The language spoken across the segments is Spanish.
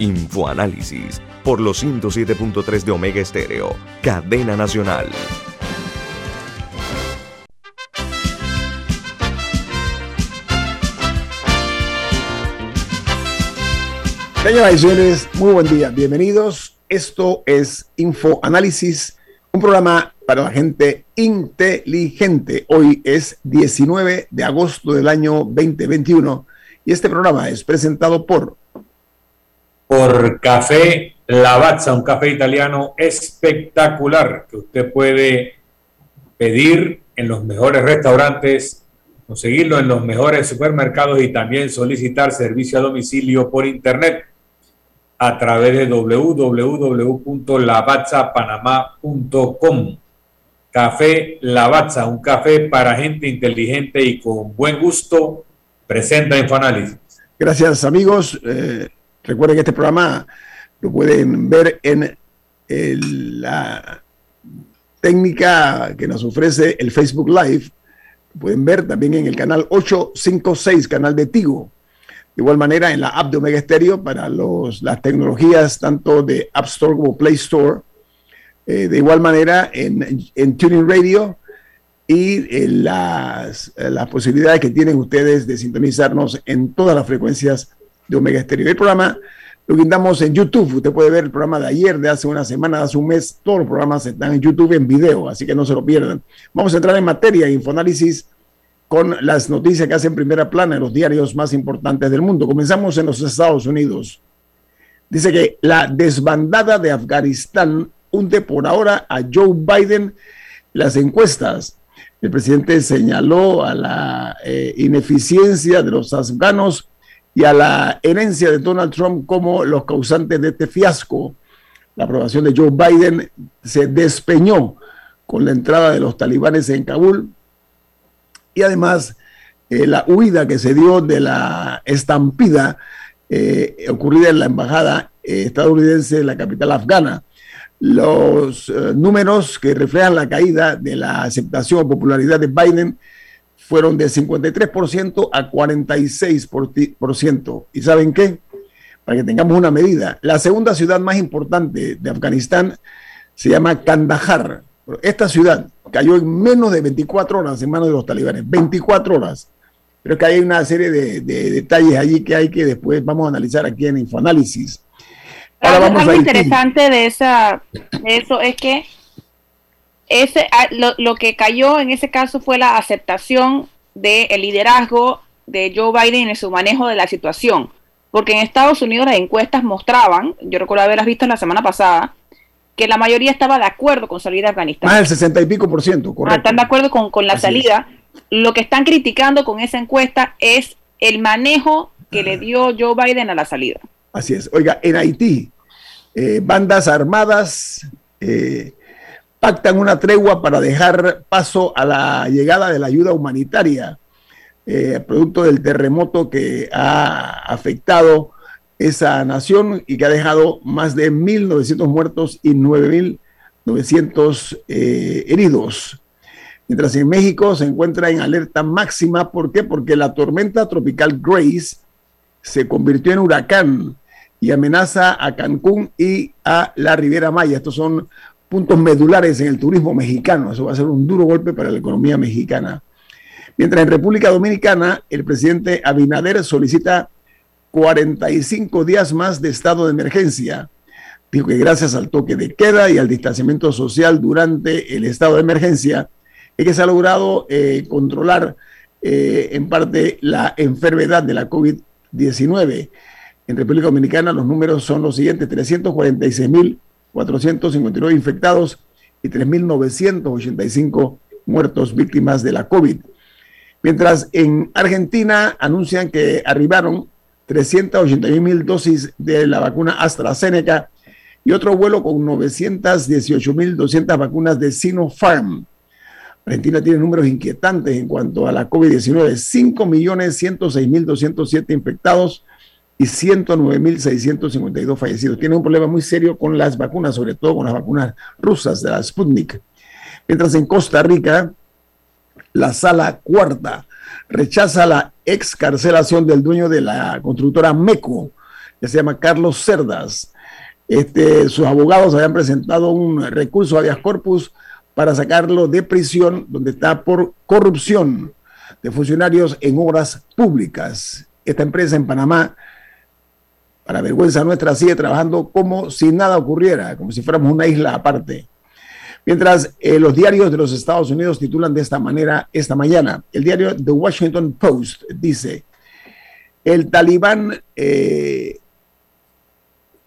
Infoanálisis por los 107.3 de Omega Estéreo, cadena nacional. Señoras y señores, muy buen día. Bienvenidos. Esto es Infoanálisis, un programa para la gente inteligente. Hoy es 19 de agosto del año 2021 y este programa es presentado por por Café Lavazza, un café italiano espectacular que usted puede pedir en los mejores restaurantes, conseguirlo en los mejores supermercados y también solicitar servicio a domicilio por internet a través de www.lavazzapanamá.com. Café Lavazza, un café para gente inteligente y con buen gusto, presenta Infoanálisis. Gracias amigos. Eh, Recuerden que este programa lo pueden ver en la técnica que nos ofrece el Facebook Live. Lo pueden ver también en el canal 856, canal de Tigo. De igual manera en la app de Omega Stereo para los, las tecnologías tanto de App Store como Play Store. Eh, de igual manera en, en Tuning Radio y eh, las, las posibilidades que tienen ustedes de sintonizarnos en todas las frecuencias de Omega Estéreo. El programa lo guindamos en YouTube. Usted puede ver el programa de ayer, de hace una semana, de hace un mes. Todos los programas están en YouTube en video, así que no se lo pierdan. Vamos a entrar en materia, infoanálisis, con las noticias que hacen primera plana en los diarios más importantes del mundo. Comenzamos en los Estados Unidos. Dice que la desbandada de Afganistán hunde por ahora a Joe Biden las encuestas. El presidente señaló a la eh, ineficiencia de los afganos y a la herencia de Donald Trump como los causantes de este fiasco. La aprobación de Joe Biden se despeñó con la entrada de los talibanes en Kabul y además eh, la huida que se dio de la estampida eh, ocurrida en la embajada eh, estadounidense en la capital afgana. Los números que reflejan la caída de la aceptación o popularidad de Biden fueron de 53% a 46%. ¿Y saben qué? Para que tengamos una medida, la segunda ciudad más importante de Afganistán se llama Kandahar. Esta ciudad cayó en menos de 24 horas en manos de los talibanes, 24 horas. Pero es que hay una serie de, detalles allí que hay que después vamos a analizar aquí en Infoanálisis. Ahora vamos algo interesante de, esa, de eso es que ese, ah, lo, que cayó en ese caso fue la aceptación del liderazgo de Joe Biden en su manejo de la situación. Porque en Estados Unidos las encuestas mostraban, yo recuerdo haberlas visto la semana pasada, que la mayoría estaba de acuerdo con salir de Afganistán. Más del 60 y pico por ciento, correcto. Ah, están de acuerdo con, la salida. Lo que están criticando con esa encuesta es el manejo que le dio Joe Biden a la salida. Así es. Oiga, en Haití, eh, bandas armadas eh, pactan una tregua para dejar paso a la llegada de la ayuda humanitaria, eh, producto del terremoto que ha afectado esa nación y que ha dejado más de 1.900 muertos y 9.900 eh, heridos. Mientras en México se encuentra en alerta máxima, ¿por qué? Porque la tormenta tropical Grace se convirtió en huracán y amenaza a Cancún y a la Riviera Maya. Estos son puntos medulares en el turismo mexicano. Eso va a ser un duro golpe para la economía mexicana. Mientras en República Dominicana el presidente Abinader solicita 45 días más de estado de emergencia. Dijo que gracias al toque de queda y al distanciamiento social durante el estado de emergencia es que se ha logrado eh, controlar eh, en parte la enfermedad de la COVID-19. En República Dominicana los números son los siguientes, 346 mil 459 infectados y 3.985 muertos víctimas de la COVID. Mientras en Argentina anuncian que arribaron 381 mil dosis de la vacuna AstraZeneca y otro vuelo con 918.200 vacunas de Sinopharm. Argentina tiene números inquietantes en cuanto a la COVID-19, 5.106.207 infectados y 109.652 fallecidos. Tiene un problema muy serio con las vacunas, sobre todo con las vacunas rusas de la Sputnik. Mientras en Costa Rica, la sala cuarta rechaza la excarcelación del dueño de la constructora MECO, que se llama Carlos Cerdas. Este, sus abogados habían presentado un recurso habeas corpus para sacarlo de prisión, donde está por corrupción de funcionarios en obras públicas. Esta empresa en Panamá, para vergüenza nuestra, sigue trabajando como si nada ocurriera, como si fuéramos una isla aparte. Mientras eh, los diarios de los Estados Unidos titulan de esta manera esta mañana, el diario The Washington Post dice, el talibán eh,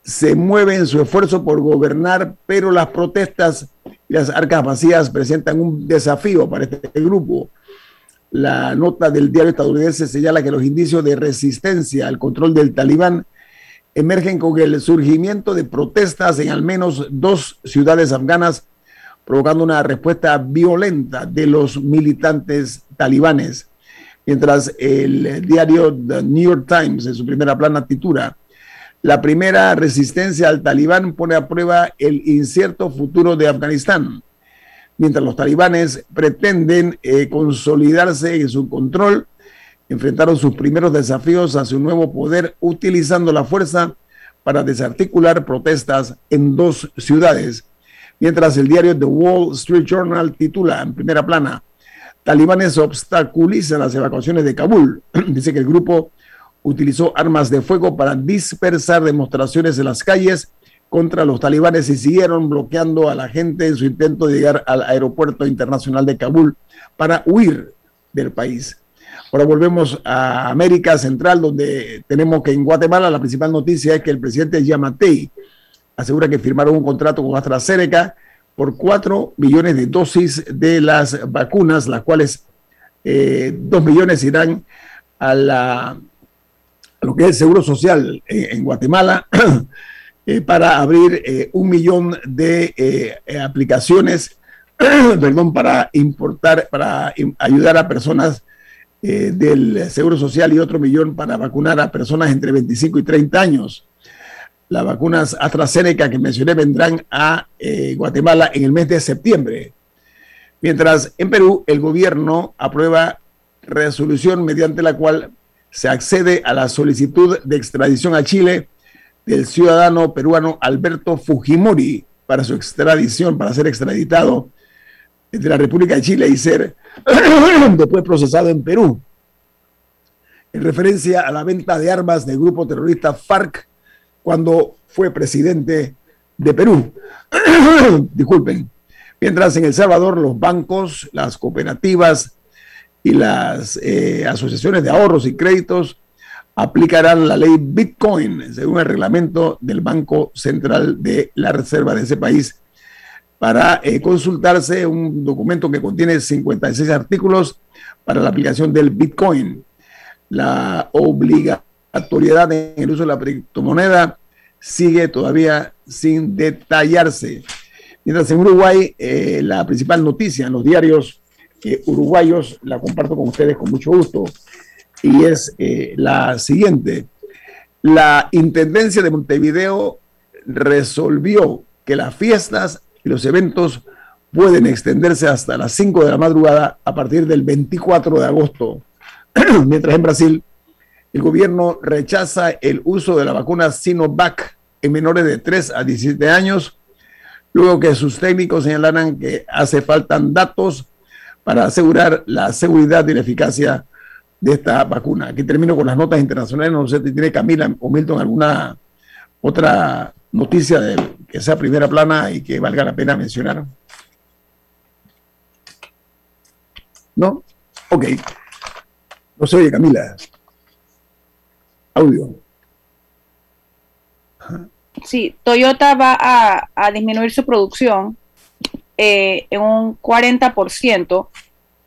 se mueve en su esfuerzo por gobernar, pero las protestas y las arcas vacías presentan un desafío para este grupo. La nota del diario estadounidense señala que los indicios de resistencia al control del talibán emergen con el surgimiento de protestas en al menos dos ciudades afganas provocando una respuesta violenta de los militantes talibanes. Mientras el diario The New York Times en su primera plana titula, la primera resistencia al talibán pone a prueba el incierto futuro de Afganistán. Mientras los talibanes pretenden eh, consolidarse en su control, enfrentaron sus primeros desafíos a su nuevo poder utilizando la fuerza para desarticular protestas en dos ciudades mientras el diario The Wall Street Journal titula en primera plana, talibanes obstaculizan las evacuaciones de Kabul. Dice que el grupo utilizó armas de fuego para dispersar demostraciones en las calles contra los talibanes y siguieron bloqueando a la gente en su intento de llegar al aeropuerto internacional de Kabul para huir del país. Ahora volvemos a América Central, donde tenemos que en Guatemala la principal noticia es que el presidente Yamatei asegura que firmaron un contrato con AstraZeneca por 4 millones de dosis de las vacunas, las cuales eh, 2 millones irán a, la, lo que es el Seguro Social en, Guatemala eh, para abrir eh, un millón de eh, aplicaciones, perdón, para importar, para ayudar a personas del Seguro Social y otro millón para vacunar a personas entre 25 y 30 años. Las vacunas AstraZeneca que mencioné vendrán a eh, Guatemala en el mes de septiembre. Mientras en Perú el gobierno aprueba resolución mediante la cual se accede a la solicitud de extradición a Chile del ciudadano peruano Alberto Fujimori para su extradición, para ser extraditado de la República de Chile y ser después procesado en Perú. En referencia a la venta de armas del grupo terrorista FARC cuando fue presidente de Perú. Disculpen. Mientras en El Salvador los bancos, las cooperativas y las eh, asociaciones de ahorros y créditos aplicarán la ley Bitcoin, según el reglamento del Banco Central de la Reserva de ese país, para eh, consultarse un documento que contiene 56 artículos para la aplicación del Bitcoin. La obligación actualidad en el uso de la criptomoneda sigue todavía sin detallarse. Mientras en Uruguay, eh, la principal noticia en los diarios uruguayos la comparto con ustedes con mucho gusto y es eh, la siguiente. La Intendencia de Montevideo resolvió que las fiestas y los eventos pueden extenderse hasta las 5 de la madrugada a partir del 24 de agosto, mientras en Brasil el gobierno rechaza el uso de la vacuna Sinovac en menores de 3 a 17 años, luego que sus técnicos señalaran que hace falta datos para asegurar la seguridad y la eficacia de esta vacuna. Aquí termino con las notas internacionales. No sé si tiene Camila o Milton alguna otra noticia de, que sea primera plana y que valga la pena mencionar. ¿No? Ok. No se oye, Camila. Audio. Sí, Toyota va a, disminuir su producción eh, en un 40%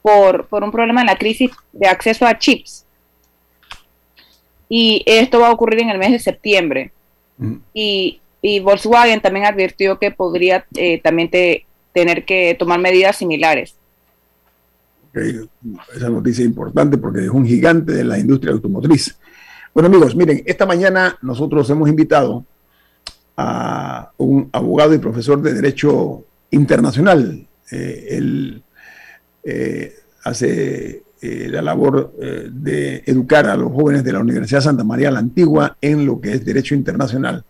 por, por un problema en la crisis de acceso a chips. Y esto va a ocurrir en el mes de septiembre. Mm. Y, y Volkswagen también advirtió que podría eh, también tener que tomar medidas similares. Esa noticia es importante porque es un gigante de la industria automotriz. Bueno amigos, miren, esta mañana nosotros hemos invitado a un abogado y profesor de Derecho Internacional. Eh, él eh, hace eh, la labor de educar a los jóvenes de la Universidad Santa María la Antigua en lo que es Derecho Internacional.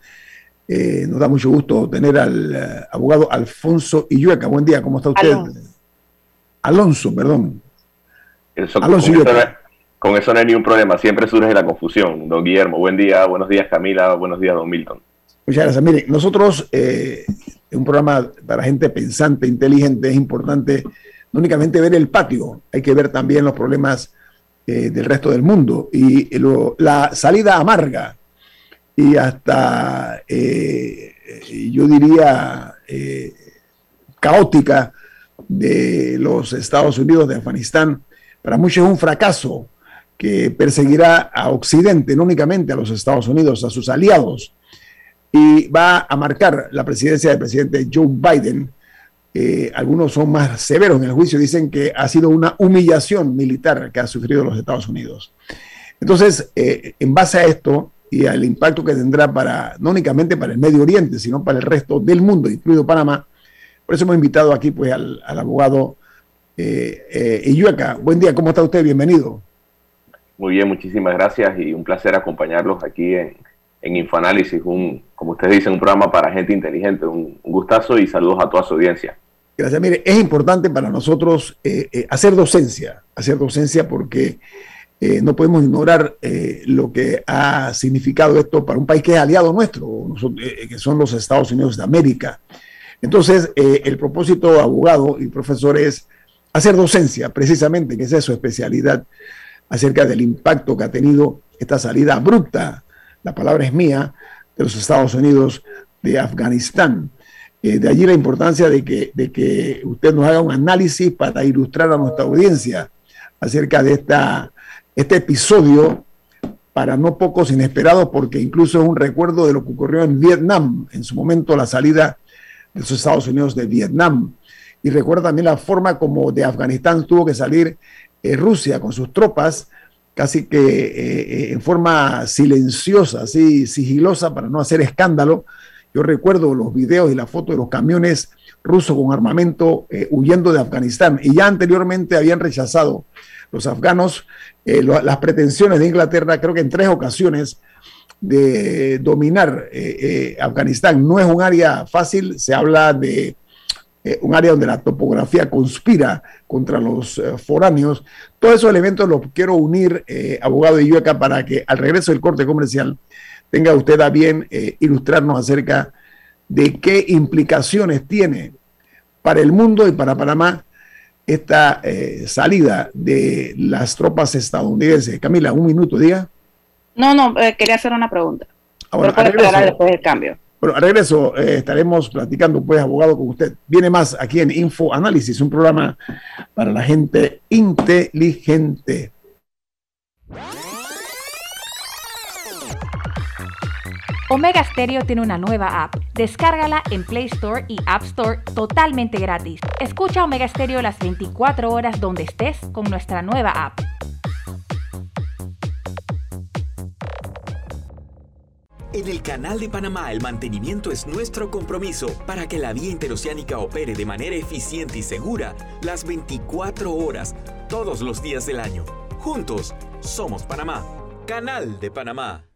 Nos da mucho gusto tener al abogado Alfonso Illueca. Buen día, ¿cómo está usted? Alonso, perdón. Alonso con, eso no, con eso no hay ningún problema, siempre surge la confusión. Don Guillermo, buen día, buenos días Camila, buenos días Don Milton. Muchas gracias. Miren, nosotros, eh, un programa para gente pensante, inteligente, es importante no únicamente ver el patio, hay que ver también los problemas eh, del resto del mundo. Y la salida amarga y hasta, eh, yo diría, eh, caótica de los Estados Unidos de Afganistán, para muchos es un fracaso que perseguirá a Occidente, no únicamente a los Estados Unidos, a sus aliados y va a marcar la presidencia del presidente Joe Biden. Eh, algunos son más severos en el juicio, dicen que ha sido una humillación militar que ha sufrido los Estados Unidos. Entonces, eh, en base a esto y al impacto que tendrá para, no únicamente para el Medio Oriente, sino para el resto del mundo, incluido Panamá, por eso hemos invitado aquí pues al, abogado eh, eh Buen día, ¿cómo está usted? Bienvenido. Muy bien, muchísimas gracias y un placer acompañarlos aquí en, en Infoanálisis, un, como ustedes dicen, un programa para gente inteligente. Un, gustazo y saludos a toda su audiencia. Gracias. Mire, es importante para nosotros eh, eh, hacer docencia, hacer docencia porque eh, no podemos ignorar lo que ha significado esto para un país que es aliado nuestro, que son los Estados Unidos de América. Entonces, el propósito, abogado y profesor, es hacer docencia, precisamente, que esa es su especialidad, acerca del impacto que ha tenido esta salida abrupta la palabra es mía, de los Estados Unidos de Afganistán. Eh, de allí la importancia de que, de que usted nos haga un análisis para ilustrar a nuestra audiencia acerca de esta, este episodio para no pocos inesperados, porque incluso es un recuerdo de lo que ocurrió en Vietnam, en su momento la salida de los Estados Unidos de Vietnam. Y recuerda también la forma como de Afganistán tuvo que salir eh, Rusia con sus tropas casi que eh, eh, en forma silenciosa, así sigilosa para no hacer escándalo. Yo recuerdo los videos y las fotos de los camiones rusos con armamento huyendo de Afganistán y ya anteriormente habían rechazado los afganos las pretensiones de Inglaterra, creo que en tres ocasiones, de dominar Afganistán. No es un área fácil, se habla de eh, un área donde la topografía conspira contra los eh, foráneos. Todos esos elementos los quiero unir, eh, abogado de Yueca, para que al regreso del corte comercial tenga usted a bien ilustrarnos acerca de qué implicaciones tiene para el mundo y para Panamá esta salida de las tropas estadounidenses. Camila, un minuto, diga. No, no, quería hacer una pregunta. Ahora, después del cambio. Bueno, al regreso eh, estaremos platicando, pues, abogado, con usted. Viene más aquí en Info Análisis, un programa para la gente inteligente. Omega Stereo tiene una nueva app. Descárgala en Play Store y App Store totalmente gratis. Escucha Omega Stereo las 24 horas donde estés con nuestra nueva app. En el Canal de Panamá el mantenimiento es nuestro compromiso para que la vía interoceánica opere de manera eficiente y segura las 24 horas, todos los días del año. Juntos, somos Panamá. Canal de Panamá.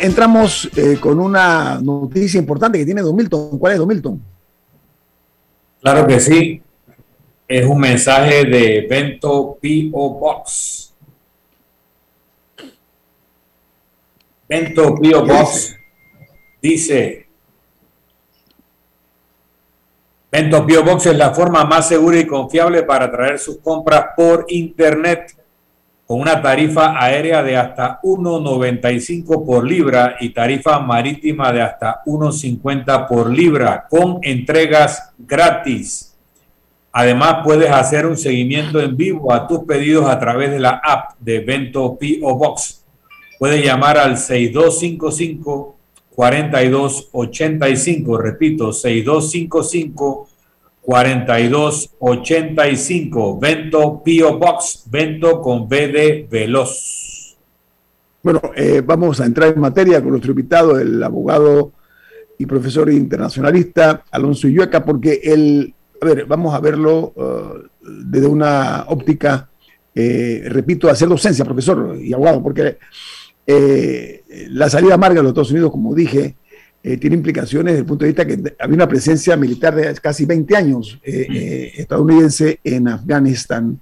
Entramos eh, con una noticia importante que tiene Don Milton. ¿Cuál es Don Milton? Claro que sí. Es un mensaje de Bento P.O. Box. Bento P.O. Box dice, Bento P.O. Box es la forma más segura y confiable para traer sus compras por Internet con una tarifa aérea de hasta 1.95 por libra y tarifa marítima de hasta 1.50 por libra con entregas gratis. Además, puedes hacer un seguimiento en vivo a tus pedidos a través de la app de Vento P.O. Box. Puedes llamar al 6255 4285, repito, 6255 4285. Vento Pio Box. Vento con BD Veloz. Bueno, eh, vamos a entrar en materia con nuestro invitado, el abogado y profesor internacionalista Alonso Illueca, porque él, a ver, vamos a verlo uh, desde una óptica, eh, repito, hacer docencia, profesor y abogado, porque eh, la salida amarga de los Estados Unidos, como dije, eh, tiene implicaciones desde el punto de vista que había una presencia militar de casi 20 años eh, eh, estadounidense en Afganistán.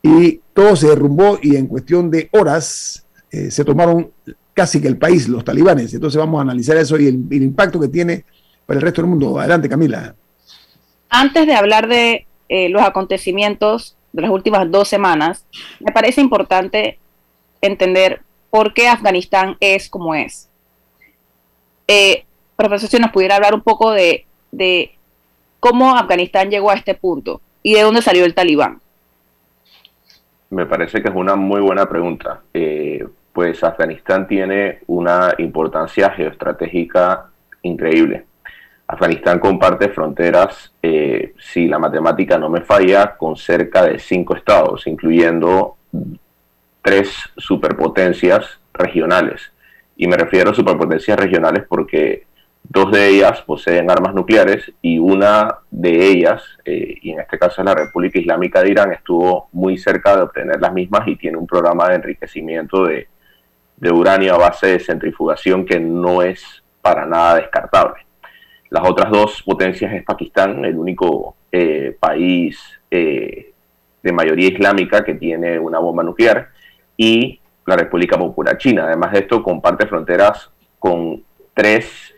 Y todo se derrumbó y en cuestión de horas se tomaron casi que el país, los talibanes. Entonces vamos a analizar eso y el, el impacto que tiene para el resto del mundo. Adelante, Camila. Antes de hablar de los acontecimientos de las últimas dos semanas, me parece importante entender por qué Afganistán es como es eh, profesor, si nos pudiera hablar un poco de, cómo Afganistán llegó a este punto y de dónde salió el talibán. Me parece que es una muy buena pregunta. Eh, pues Afganistán tiene una importancia geoestratégica increíble. Afganistán comparte fronteras, eh, si la matemática no me falla, con cerca de cinco estados, incluyendo tres superpotencias regionales. Y me refiero a superpotencias regionales porque dos de ellas poseen armas nucleares y una de ellas, eh, y en este caso es la República Islámica de Irán, estuvo muy cerca de obtener las mismas y tiene un programa de enriquecimiento de, uranio a base de centrifugación que no es para nada descartable. Las otras dos potencias es Pakistán, el único eh, país eh, de mayoría islámica que tiene una bomba nuclear, y la República Popular China. Además de esto, comparte fronteras con tres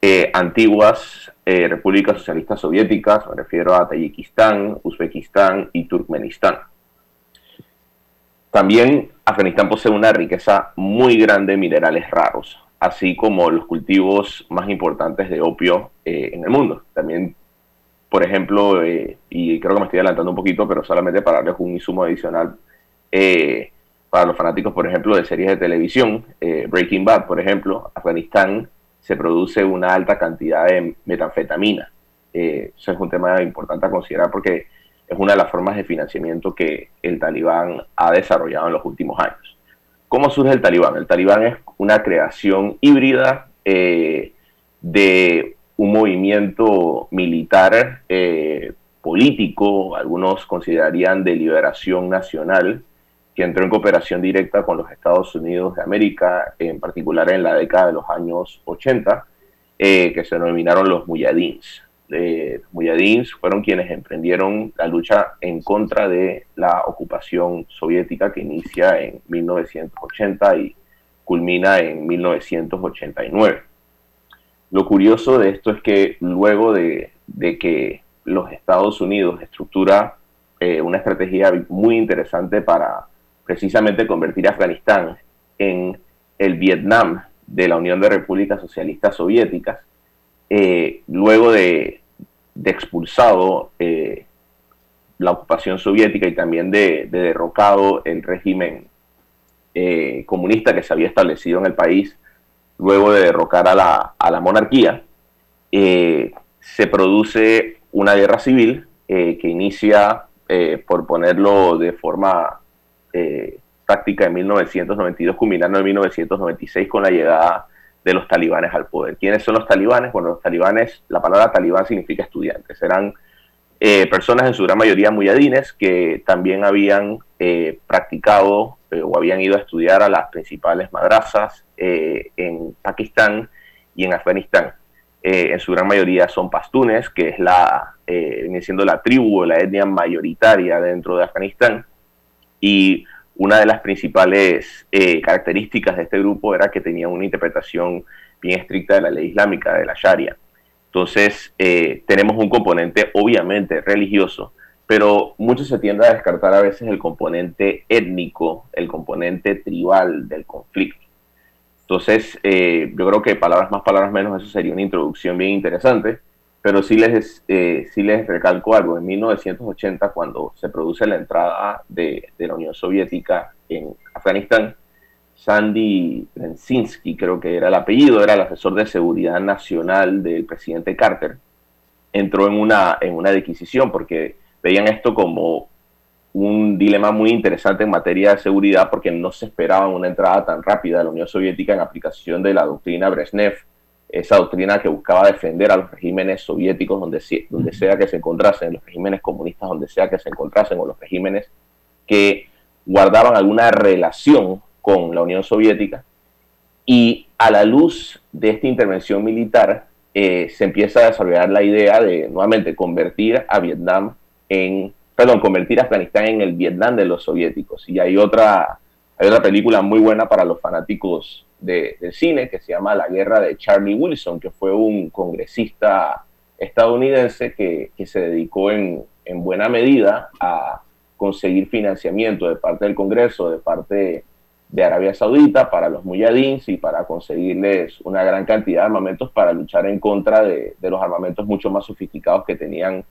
eh, antiguas eh, repúblicas socialistas soviéticas, me refiero a Tayikistán, Uzbekistán y Turkmenistán. También Afganistán posee una riqueza muy grande de minerales raros, así como los cultivos más importantes de opio eh, en el mundo. También, por ejemplo, y creo que me estoy adelantando un poquito, pero solamente para darles un insumo adicional, para los fanáticos, por ejemplo, de series de televisión, eh, Breaking Bad, por ejemplo, Afganistán se produce una alta cantidad de metanfetamina. Eh, eso es un tema importante a considerar porque es una de las formas de financiamiento que el talibán ha desarrollado en los últimos años. ¿Cómo surge el talibán? El talibán es una creación híbrida eh, de un movimiento militar político, algunos considerarían de liberación nacional, que entró en cooperación directa con los Estados Unidos de América, en particular en la década de los años 80, eh, que se denominaron los Muyadins. Eh, los Muyadins fueron quienes emprendieron la lucha en contra de la ocupación soviética que inicia en 1980 y culmina en 1989. Lo curioso de esto es que luego de, que los Estados Unidos estructura eh, una estrategia muy interesante para precisamente convertir a Afganistán en el Vietnam de la Unión de Repúblicas Socialistas Soviéticas, eh, luego de, expulsado eh, la ocupación soviética y también de, derrocado el régimen eh, comunista que se había establecido en el país, luego de derrocar a la, monarquía, se produce una guerra civil que inicia, por ponerlo de forma práctica, en 1992, culminando en 1996 con la llegada de los talibanes al poder. ¿Quiénes son los talibanes? Bueno, los talibanes, la palabra talibán significa estudiantes. Eran eh, personas en su gran mayoría muyadines que también habían eh, practicado eh, o habían ido a estudiar a las principales madrazas en Pakistán y en Afganistán. en su gran mayoría son pastunes, que es la, viene siendo la tribu o la etnia mayoritaria dentro de Afganistán. Y una de las principales características de este grupo era que tenía una interpretación bien estricta de la ley islámica, de la Sharia. Entonces, eh, tenemos un componente obviamente religioso, pero mucho se tiende a descartar a veces el componente étnico, el componente tribal del conflicto. Entonces, eh, yo creo que palabras más, palabras menos, eso sería una introducción bien interesante, pero sí les, eh, sí les recalco algo. En 1980, cuando se produce la entrada de, la Unión Soviética en Afganistán, Sandy Renzinski, creo que era el apellido, era el asesor de seguridad nacional del presidente Carter, entró en una, en una adquisición porque veían esto como un dilema muy interesante en materia de seguridad porque no se esperaba una entrada tan rápida de la Unión Soviética en aplicación de la doctrina Brezhnev, esa doctrina que buscaba defender a los regímenes soviéticos donde, donde sea que se encontrasen, los regímenes comunistas donde sea que se encontrasen o los regímenes que guardaban alguna relación con la Unión Soviética. Y a la luz de esta intervención militar, eh, se empieza a desarrollar la idea de nuevamente convertir a Vietnam en, perdón, convertir a Afganistán en el Vietnam de los soviéticos. Y hay otra, hay otra película muy buena para los fanáticos de, del cine que se llama La Guerra de Charlie Wilson, que fue un congresista estadounidense que, que se dedicó en, en buena medida a conseguir financiamiento de parte del Congreso, de parte de Arabia Saudita para los muyadins y para conseguirles una gran cantidad de armamentos para luchar en contra de, los armamentos mucho más sofisticados que tenían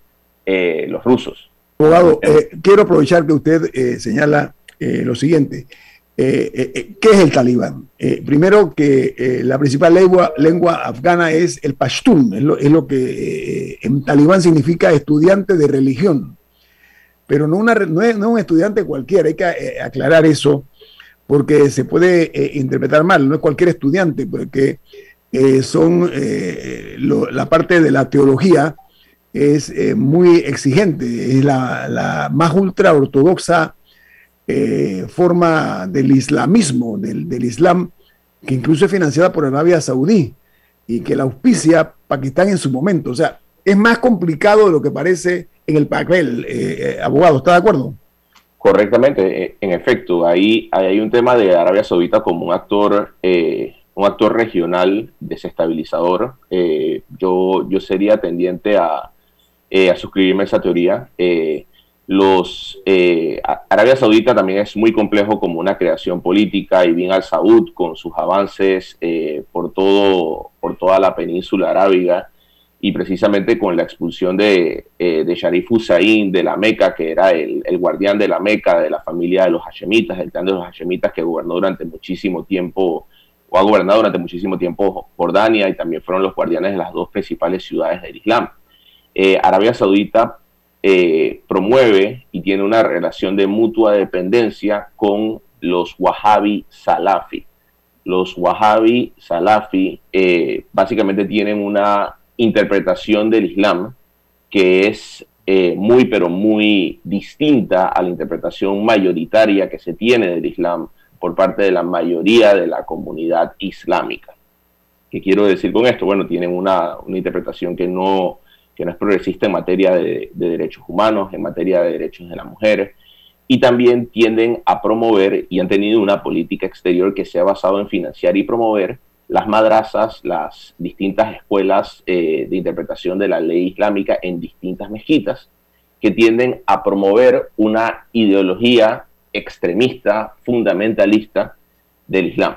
eh, los rusos. Abogado, eh, quiero aprovechar que usted eh, señala lo siguiente. ¿Qué es el talibán? primero que la principal lengua, afgana es el pashtun, es lo, que en talibán significa estudiante de religión, pero no, es, un estudiante cualquiera, hay que aclarar eso porque se puede eh, interpretar mal, no es cualquier estudiante, porque eh, son eh, la parte de la teología es muy exigente, es la, más ultra ortodoxa forma del islamismo, del, del, Islam, que incluso es financiada por Arabia Saudí y que la auspicia Pakistán en su momento. O sea, es más complicado de lo que parece en el papel. abogado, ¿está de acuerdo? Correctamente, eh, en efecto, ahí, hay un tema de Arabia Saudita como un actor, eh, un actor regional desestabilizador. Eh, yo, yo sería tendiente a, a suscribirme a esa teoría. Los, Arabia Saudita también es muy complejo como una creación política y bien al Saud con sus avances por, todo, por toda la península arábiga y precisamente con la expulsión de, eh, de Sharif Hussain de la Meca, que era el, el, guardián de la Meca, de la familia de los Hashemitas, el clan de los Hashemitas que gobernó durante muchísimo tiempo, o ha gobernado durante muchísimo tiempo Jordania, y también fueron los guardianes de las dos principales ciudades del Islam. Eh, Arabia Saudita eh, promueve y tiene una relación de mutua dependencia con los Wahhabi Salafi. Los Wahhabi Salafi básicamente tienen una interpretación del Islam que es eh, muy, pero muy distinta a la interpretación mayoritaria que se tiene del Islam por parte de la mayoría de la comunidad islámica. ¿Qué quiero decir con esto? Bueno, tienen una, interpretación que no, que no es progresista en materia de, de derechos humanos, en materia de derechos de la mujer, y también tienden a promover y han tenido una política exterior que se ha basado en financiar y promover las madrazas, las distintas escuelas eh, de interpretación de la ley islámica en distintas mezquitas, que tienden a promover una ideología extremista, fundamentalista del Islam.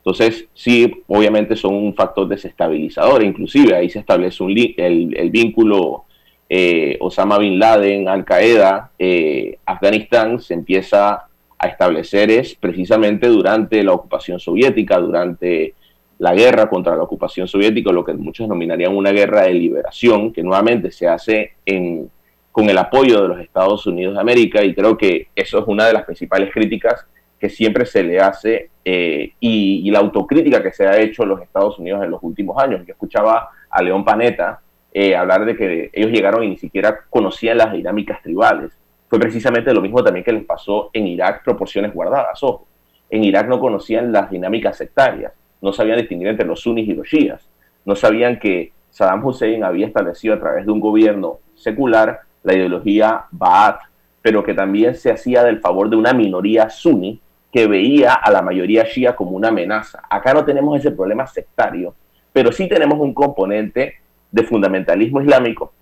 Entonces, sí, obviamente son un factor desestabilizador, inclusive ahí se establece un el, vínculo eh, Osama Bin Laden, Al Qaeda, eh, Afganistán, se empieza a establecer es precisamente durante la ocupación soviética, durante la guerra contra la ocupación soviética, lo que muchos denominarían una guerra de liberación, que nuevamente se hace en, con el apoyo de los Estados Unidos de América, y creo que eso es una de las principales críticas que siempre se le hace eh, y, la autocrítica que se ha hecho en los Estados Unidos en los últimos años. Yo escuchaba a León Panetta eh, hablar de que ellos llegaron y ni siquiera conocían las dinámicas tribales. Fue precisamente lo mismo también que les pasó en Irak, proporciones guardadas, ojo. En Irak no conocían las dinámicas sectarias no sabían distinguir entre los sunnis y los shias, no sabían que Saddam Hussein había establecido a través de un gobierno secular la ideología Ba'ath, pero que también se hacía del favor de una minoría sunni que veía a la mayoría shia como una amenaza. Acá no tenemos ese problema sectario, pero sí tenemos un componente de fundamentalismo islámico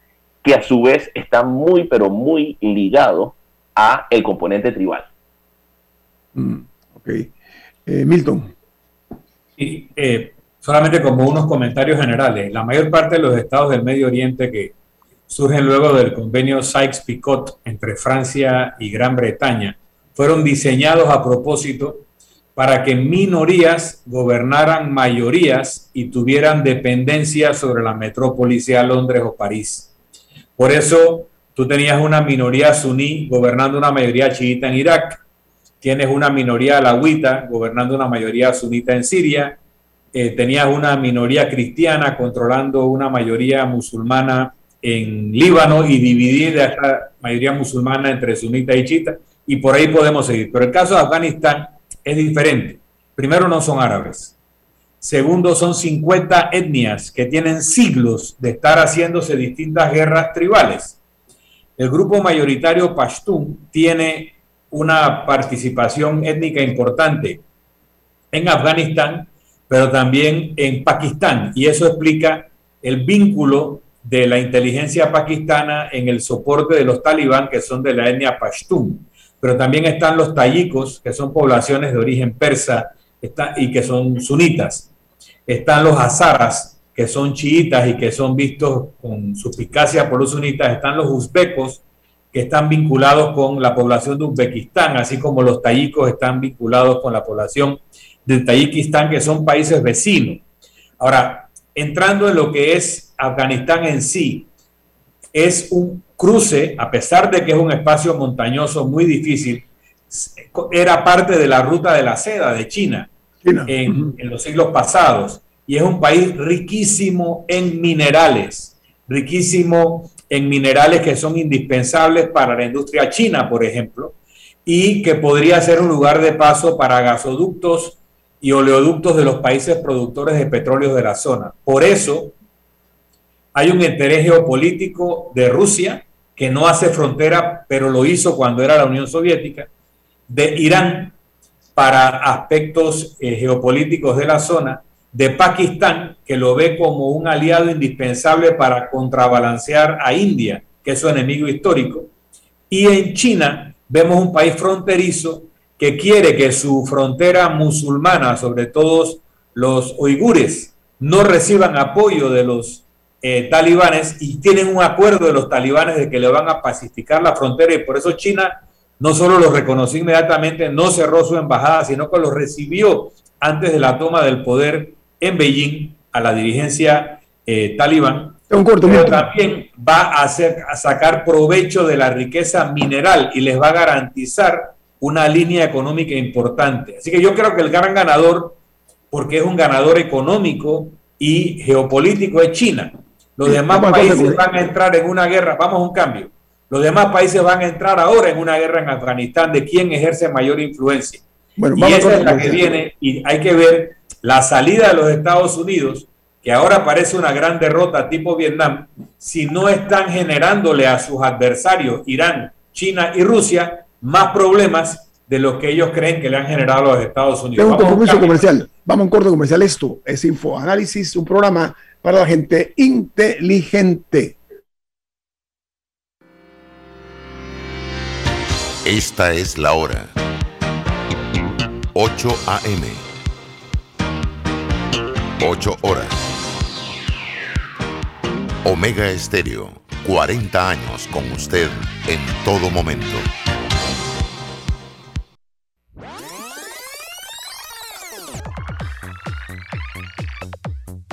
que a su vez está muy, pero muy ligado a el componente tribal. Mm, ok. Eh, Milton. Y eh, solamente como unos comentarios generales, la mayor parte de los estados del Medio Oriente que surgen luego del convenio Sykes-Picot entre Francia y Gran Bretaña fueron diseñados a propósito para que minorías gobernaran mayorías y tuvieran dependencia sobre la metrópolis, sea Londres o París. Por eso tú tenías una minoría suní gobernando una mayoría chiita en Irak, tienes una minoría alawita gobernando una mayoría sunita en Siria, eh, tenías una minoría cristiana controlando una mayoría musulmana en Líbano y dividir a esta mayoría musulmana entre sunita y chiita, y por ahí podemos seguir. Pero el caso de Afganistán es diferente. Primero, no son árabes. Segundo, son 50 etnias que tienen siglos de estar haciéndose distintas guerras tribales. El grupo mayoritario Pashtun tiene una participación étnica importante en Afganistán, pero también en Pakistán. Y eso explica el vínculo de la inteligencia pakistana en el soporte de los talibán, que son de la etnia Pashtun. Pero también están los tayikos, que son poblaciones de origen persa y que son sunitas. Están los hazaras, que son chiitas y que son vistos con suspicacia por los sunitas. Están los uzbecos, que están vinculados con la población de Uzbekistán, así como los tayikos están vinculados con la población de Tayikistán, que son países vecinos. Ahora, entrando en lo que es Afganistán en sí, es un cruce, a pesar de que es un espacio montañoso muy difícil, era parte de la ruta de la seda de China, En, en los siglos pasados, y es un país riquísimo en minerales, riquísimo en minerales que son indispensables para la industria china, por ejemplo, y que podría ser un lugar de paso para gasoductos y oleoductos de los países productores de petróleo de la zona. Por eso hay un interés geopolítico de Rusia, que no hace frontera, pero lo hizo cuando era la Unión Soviética, de Irán para aspectos eh, geopolíticos de la zona, de Pakistán, que lo ve como un aliado indispensable para contrabalancear a India, que es su enemigo histórico. Y en China vemos un país fronterizo que quiere que su frontera musulmana, sobre todo los uigures, no reciban apoyo de los eh, talibanes y tienen un acuerdo de los talibanes de que le van a pacificar la frontera y por eso China no solo los reconoció inmediatamente, no cerró su embajada, sino que los recibió antes de la toma del poder en Beijing a la dirigencia eh, talibán, pero también va a, hacer, a sacar provecho de la riqueza mineral y les va a garantizar una línea económica importante. Así que yo creo que el gran ganador, porque es un ganador económico y geopolítico, es China. Los demás países van a entrar en una guerra, vamos a un cambio. Los demás países van a entrar ahora en una guerra en Afganistán de quién ejerce mayor influencia. Bueno, y esa es la que viene y hay que ver la salida de los Estados Unidos, que ahora parece una gran derrota tipo Vietnam, si no están generándole a sus adversarios, Irán, China y Rusia, más problemas de los que ellos creen que le han generado a los Estados Unidos. Tengo un compromiso comercial. Vamos a un corto comercial. Esto es Infoanálisis, un programa para la gente inteligente. Esta es la hora. 8 a.m. 8 horas. Omega Estéreo, 40 años con usted en todo momento.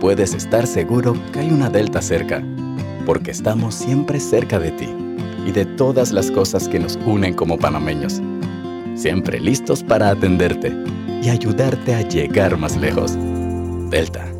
puedes estar seguro que hay una Delta cerca, porque estamos siempre cerca de ti y de todas las cosas que nos unen como panameños. Siempre listos para atenderte y ayudarte a llegar más lejos. Delta.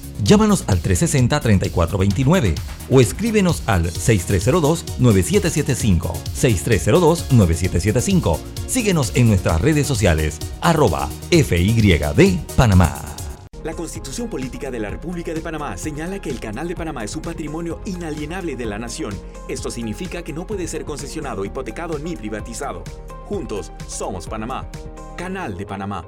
Llámanos al 360-3429 o escríbenos al 6302-9775. 6302-9775. Síguenos en nuestras redes sociales, arroba FYD. La Constitución Política de la República de Panamá señala que el Canal de Panamá es un patrimonio inalienable de la nación. Esto significa que no puede ser concesionado, hipotecado ni privatizado. Juntos somos Panamá. Canal de Panamá.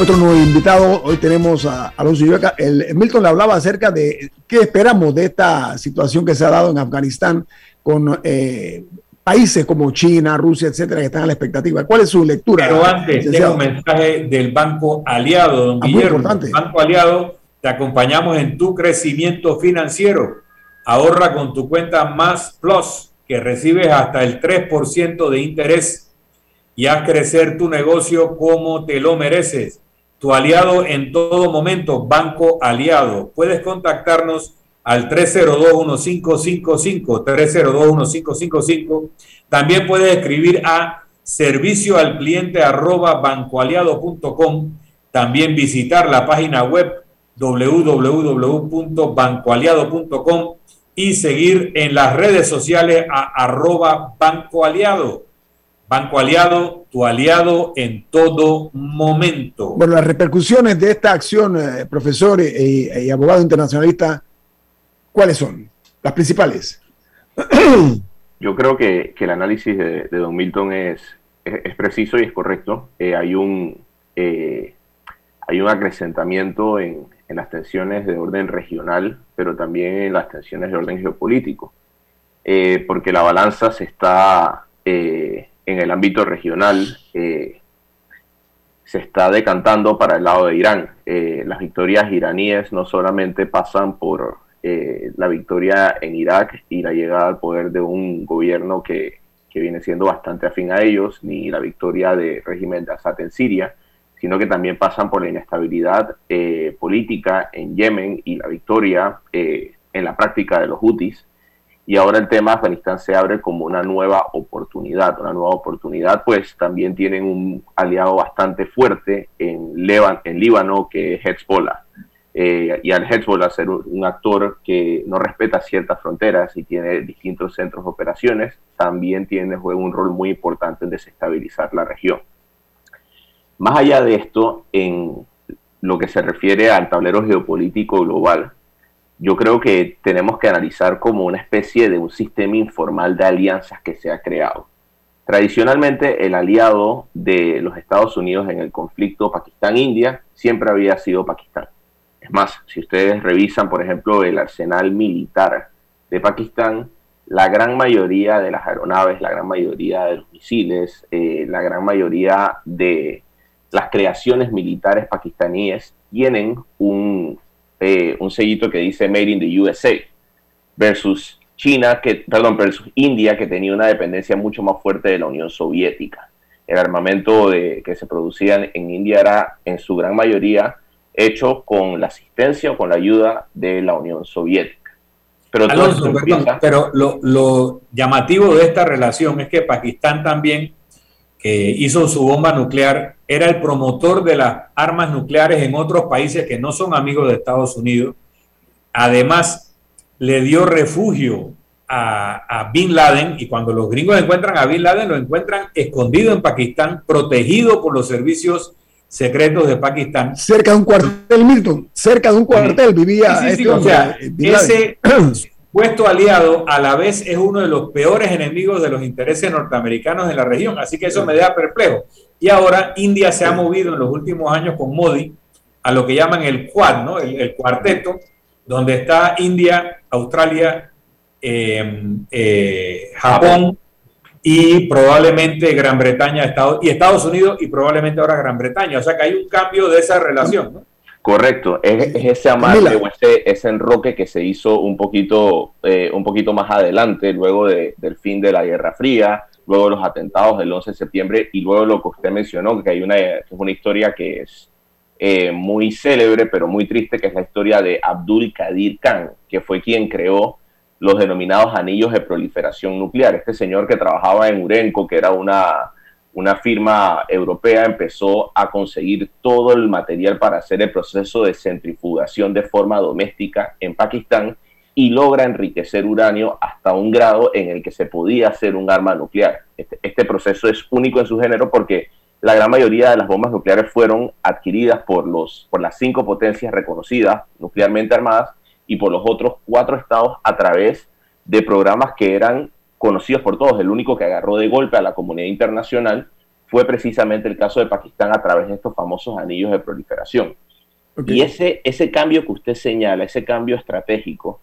Otro nuevo invitado, hoy tenemos a Alonso Llueca. El, Milton le hablaba acerca de qué esperamos de esta situación que se ha dado en Afganistán con eh, países como China, Rusia, etcétera, que están a la expectativa. ¿Cuál es su lectura? Pero antes, tengo un mensaje del Banco Aliado, don ah, Guillermo. Banco Aliado, te acompañamos en tu crecimiento financiero. Ahorra con tu cuenta Más Plus, que recibes hasta el 3% de interés y haz crecer tu negocio como te lo mereces tu aliado en todo momento, Banco Aliado. Puedes contactarnos al 302-1555, 302-1555. También puedes escribir a servicio al cliente arroba bancoaliado.com. También visitar la página web www.bancoaliado.com y seguir en las redes sociales a arroba Banco Aliado. Banco Aliado, tu aliado en todo momento. Bueno, las repercusiones de esta acción, eh, profesor y, abogado internacionalista, ¿cuáles son? Las principales. Yo creo que, el análisis de, Don Milton es, es, preciso y es correcto. Eh, hay, un, eh, hay un acrecentamiento en, en, las tensiones de orden regional, pero también en las tensiones de orden geopolítico, porque la balanza se está en el ámbito regional eh, se está decantando para el lado de Irán. Eh, las victorias iraníes no solamente pasan por eh, la victoria en Irak y la llegada al poder de un gobierno que, que, viene siendo bastante afín a ellos, ni la victoria del régimen de Assad en Siria, sino que también pasan por la inestabilidad política en Yemen y la victoria en la práctica de los Houthis y ahora el tema Afganistán se abre como una nueva oportunidad, una nueva oportunidad, pues también tienen un aliado bastante fuerte en, en Líbano que es Hezbollah. Eh, y al Hezbollah ser un actor que no respeta ciertas fronteras y tiene distintos centros de operaciones, también tiene juega un rol muy importante en desestabilizar la región. Más allá de esto, en lo que se refiere al tablero geopolítico global, yo creo que tenemos que analizar como una especie de un sistema informal de alianzas que se ha creado. Tradicionalmente, el aliado de los Estados Unidos en el conflicto Pakistán-India siempre había sido Pakistán. Es más, si ustedes revisan, por ejemplo, el arsenal militar de Pakistán, la gran mayoría de las aeronaves, la gran mayoría de los misiles, eh, la gran mayoría de las creaciones militares pakistaníes tienen un eh, un sellito que dice Made in the USA versus China, que, perdón, versus India, que tenía una dependencia mucho más fuerte de la Unión Soviética. el armamento de, que se producía en India era en su gran mayoría hecho con la asistencia o con la ayuda de la Unión Soviética. Pero, pero lo, lo, llamativo de esta relación es que Pakistán también, que hizo su bomba nuclear, era el promotor de las armas nucleares en otros países que no son amigos de Estados Unidos. Además, le dio refugio a, Bin Laden y cuando los gringos encuentran a Bin Laden lo encuentran escondido en Pakistán, protegido por los servicios secretos de Pakistán. Cerca de un cuartel, Milton, cerca de un cuartel vivía este o sea, ese puesto aliado a la vez es uno de los peores enemigos de los intereses norteamericanos en la región, así que eso me deja perplejo. Y ahora India se ha movido en los últimos años con Modi a lo que llaman el Quad, ¿no? el cuarteto, donde está India, Australia, eh, eh, Japón y probablemente Gran Bretaña Estados, y Estados Unidos y probablemente ahora Gran Bretaña. O sea que hay un cambio de esa relación. Correcto, es, ese amarre o ese, enroque que se hizo un poquito, eh, un poquito más adelante, luego del fin de la Guerra Fría, luego de los atentados del 11 de septiembre y luego lo que usted mencionó, que hay una, que es una historia que es muy célebre pero muy triste, que es la historia de Abdul Qadir Khan, que fue quien creó los denominados anillos de proliferación nuclear. Este señor que trabajaba en Urenco, que era una, una firma europea, empezó a conseguir todo el material para hacer el proceso de centrifugación de forma doméstica en Pakistán y logra enriquecer uranio hasta un grado en el que se podía hacer un arma nuclear. Este, este proceso es único en su género porque la gran mayoría de las bombas nucleares fueron adquiridas por, los, por las cinco potencias reconocidas nuclearmente armadas y por los otros cuatro estados a través de programas que eran conocidos por todos. El único que agarró de golpe a la comunidad internacional fue precisamente el caso de Pakistán a través de estos famosos anillos de proliferación. Y ese, ese cambio que usted señala, ese cambio estratégico,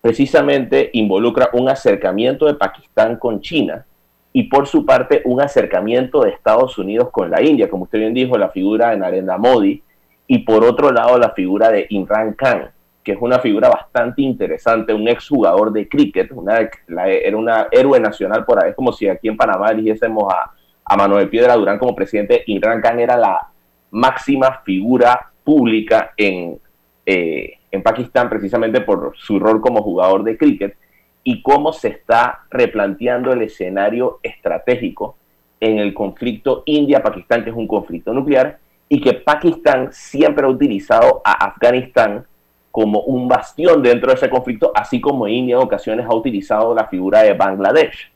precisamente involucra un acercamiento de Pakistán con China y por su parte un acercamiento de Estados Unidos con la India, como usted bien dijo, la figura de Narendra Modi y por otro lado la figura de Imran Khan, que es una figura bastante interesante, un exjugador de cricket, una, era una héroe nacional por ahí, es como si aquí en Panamá eligiésemos a, a Manuel Piedra Durán como presidente, Imran Khan era la máxima figura pública en, eh, en Pakistán precisamente por su rol como jugador de cricket y cómo se está replanteando el escenario estratégico en el conflicto India-Pakistán, que es un conflicto nuclear, y que Pakistán siempre ha utilizado a Afganistán como un bastión dentro de ese conflicto, así como India en ocasiones ha utilizado la figura de Bangladesh.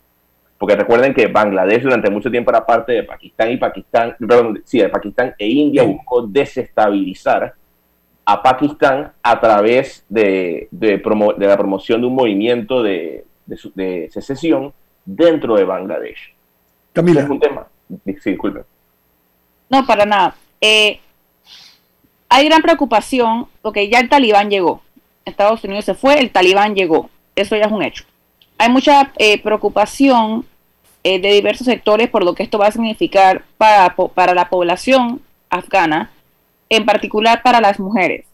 Porque recuerden que Bangladesh durante mucho tiempo era parte de Pakistán y Pakistán, perdón, sí, de Pakistán e India buscó desestabilizar a Pakistán a través de, de, la promoción de un movimiento de, de, secesión dentro de Bangladesh. Camila. Es un tema. Sí, disculpe. No, para nada. Eh, hay gran preocupación porque ya el talibán llegó. Estados Unidos se fue, el talibán llegó. Eso ya es un hecho. Hay mucha eh, preocupación eh, de diversos sectores por lo que esto va a significar para, para la población afgana, en particular para las mujeres.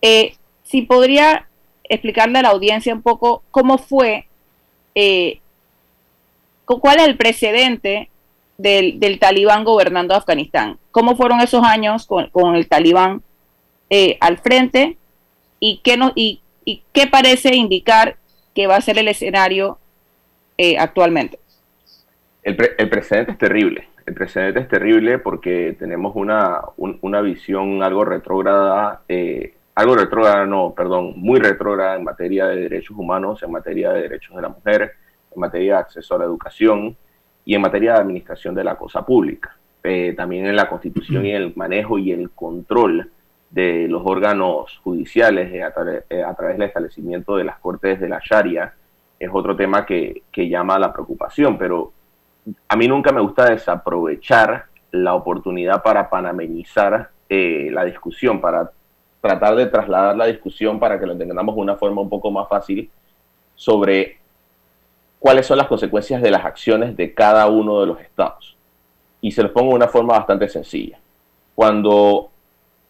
Eh, si podría explicarle a la audiencia un poco cómo fue, cuál es el precedente del, talibán gobernando Afganistán. ¿Cómo fueron esos años con, el talibán eh, al frente y qué, no, y, qué parece indicar que va a ser el escenario eh, actualmente? El, precedente es terrible. El precedente es terrible porque tenemos una, una visión algo retrógrada, eh, algo retrógrada, no, perdón, muy retrógrada en materia de derechos humanos, en materia de derechos de la mujer, en materia de acceso a la educación, y en materia de administración de la cosa pública. Eh, también en la constitución y el manejo y el control de los órganos judiciales eh, eh, a, través del establecimiento de las cortes de la Sharia es otro tema que, que llama a la preocupación, pero a mí nunca me gusta desaprovechar la oportunidad para panamenizar la discusión, para tratar de trasladar la discusión para que lo entendamos de una forma un poco más fácil sobre cuáles son las consecuencias de las acciones de cada uno de los estados. Y se los pongo de una forma bastante sencilla. Cuando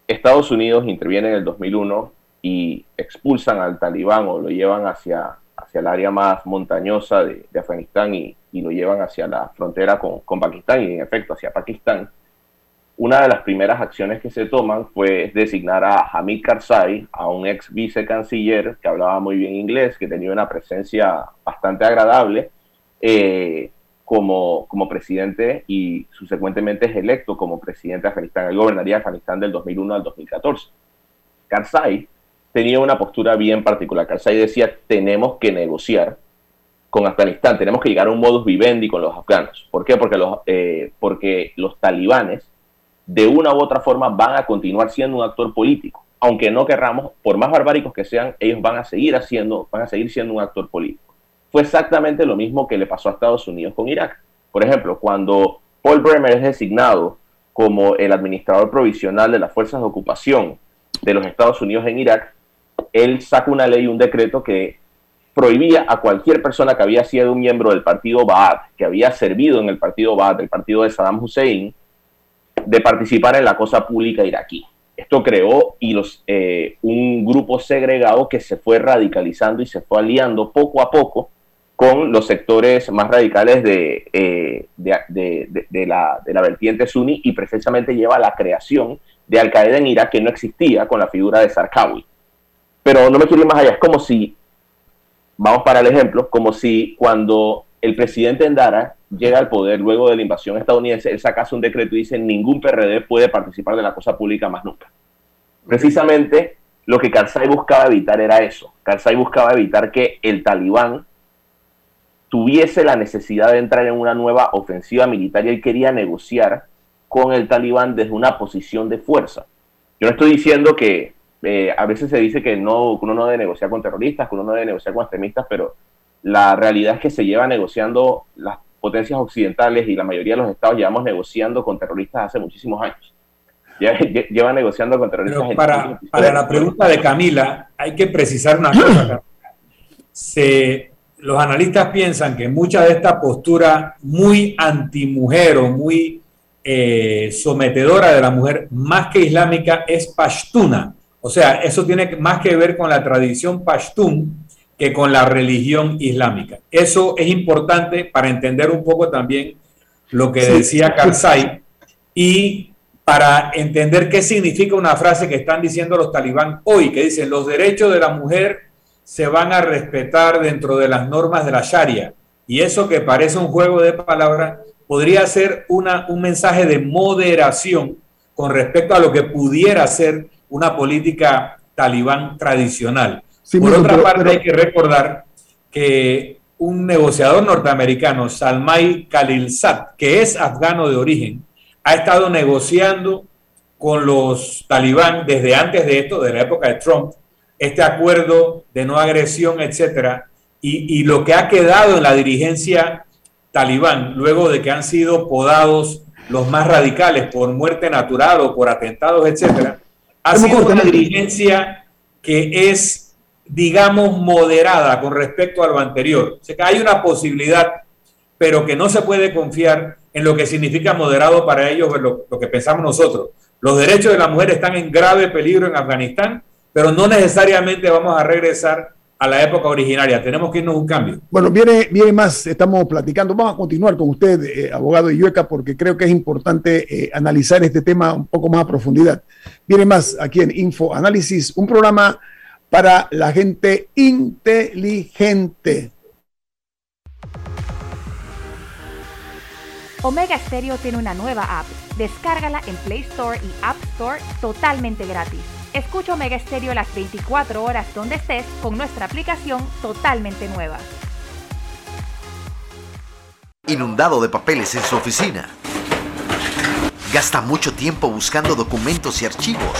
Estados Unidos interviene en el 2001 y expulsan al talibán o lo llevan hacia hacia el área más montañosa de, Afganistán y, lo llevan hacia la frontera con, con, Pakistán y en efecto hacia Pakistán, una de las primeras acciones que se toman fue designar a Hamid Karzai, a un ex vicecanciller que hablaba muy bien inglés, que tenía una presencia bastante agradable, eh, como, como presidente y subsecuentemente es electo como presidente de Afganistán. Él gobernaría Afganistán del 2001 al 2014. Karzai tenía una postura bien particular. Karzai decía, tenemos que negociar con Afganistán, tenemos que llegar a un modus vivendi con los afganos. ¿Por qué? Porque los, eh, porque los talibanes de una u otra forma van a continuar siendo un actor político. Aunque no querramos, por más barbáricos que sean, ellos van a seguir haciendo, van a seguir siendo un actor político. Fue exactamente lo mismo que le pasó a Estados Unidos con Irak. Por ejemplo, cuando Paul Bremer es designado como el administrador provisional de las fuerzas de ocupación de los Estados Unidos en Irak, él saca una ley, un decreto que prohibía a cualquier persona que había sido un miembro del partido Ba'ath, que había servido en el partido Ba'ath, el partido de Saddam Hussein, de participar en la cosa pública iraquí. Esto creó y los, eh, un grupo segregado que se fue radicalizando y se fue aliando poco a poco con los sectores más radicales de, eh, de, la, de la vertiente suní y precisamente lleva a la creación de Al Qaeda en Irak que no existía con la figura de Sarkawi. Pero no me quiero ir más allá, es como si, vamos para el ejemplo, como si cuando el presidente Endara llega al poder luego de la invasión estadounidense, él saca un decreto y dice ningún PRD puede participar de la cosa pública más nunca. Precisamente lo que Karzai buscaba evitar era eso. Karzai buscaba evitar que el talibán tuviese la necesidad de entrar en una nueva ofensiva militar y él quería negociar con el talibán desde una posición de fuerza. Yo no estoy diciendo que eh, a veces se dice que, no, que uno no debe negociar con terroristas, que uno no debe negociar con extremistas, pero la realidad es que se lleva negociando las potencias occidentales y la mayoría de los estados llevamos negociando con terroristas hace muchísimos años. Lleva negociando con terroristas. para, para la pregunta de Camila, hay que precisar una cosa. Se, los analistas piensan que mucha de esta postura muy antimujer o muy eh, sometedora de la mujer, más que islámica, es pashtuna. O sea, eso tiene más que ver con la tradición pashtun que con la religión islámica. Eso es importante para entender un poco también lo que decía Karzai y para entender qué significa una frase que están diciendo los talibán hoy, que dicen los derechos de la mujer se van a respetar dentro de las normas de la Sharia. Y eso que parece un juego de palabras podría ser una, un mensaje de moderación con respecto a lo que pudiera ser una política talibán tradicional. Por otra parte, hay que recordar que un negociador norteamericano, Salmai Khalilzad, que es afgano de origen, ha estado negociando con los talibán desde antes de esto, de la época de Trump, este acuerdo de no agresión, etcétera, y, y lo que ha quedado en la dirigencia talibán, luego de que han sido podados los más radicales por muerte natural o por atentados, etcétera, ha sido una dirigencia que es digamos, moderada con respecto a lo anterior. O que hay una posibilidad, pero que no se puede confiar en lo que significa moderado para ellos, lo, lo que pensamos nosotros. Los derechos de la mujer están en grave peligro en Afganistán, pero no necesariamente vamos a regresar a la época originaria. Tenemos que irnos a un cambio. Bueno, viene, viene más, estamos platicando. Vamos a continuar con usted, eh, abogado Iueca, porque creo que es importante eh, analizar este tema un poco más a profundidad. Viene más aquí en Info Análisis, un programa para la gente inteligente. Omega Stereo tiene una nueva app. Descárgala en Play Store y App Store totalmente gratis. Escucha Omega Stereo las 24 horas donde estés con nuestra aplicación totalmente nueva. Inundado de papeles en su oficina. Gasta mucho tiempo buscando documentos y archivos.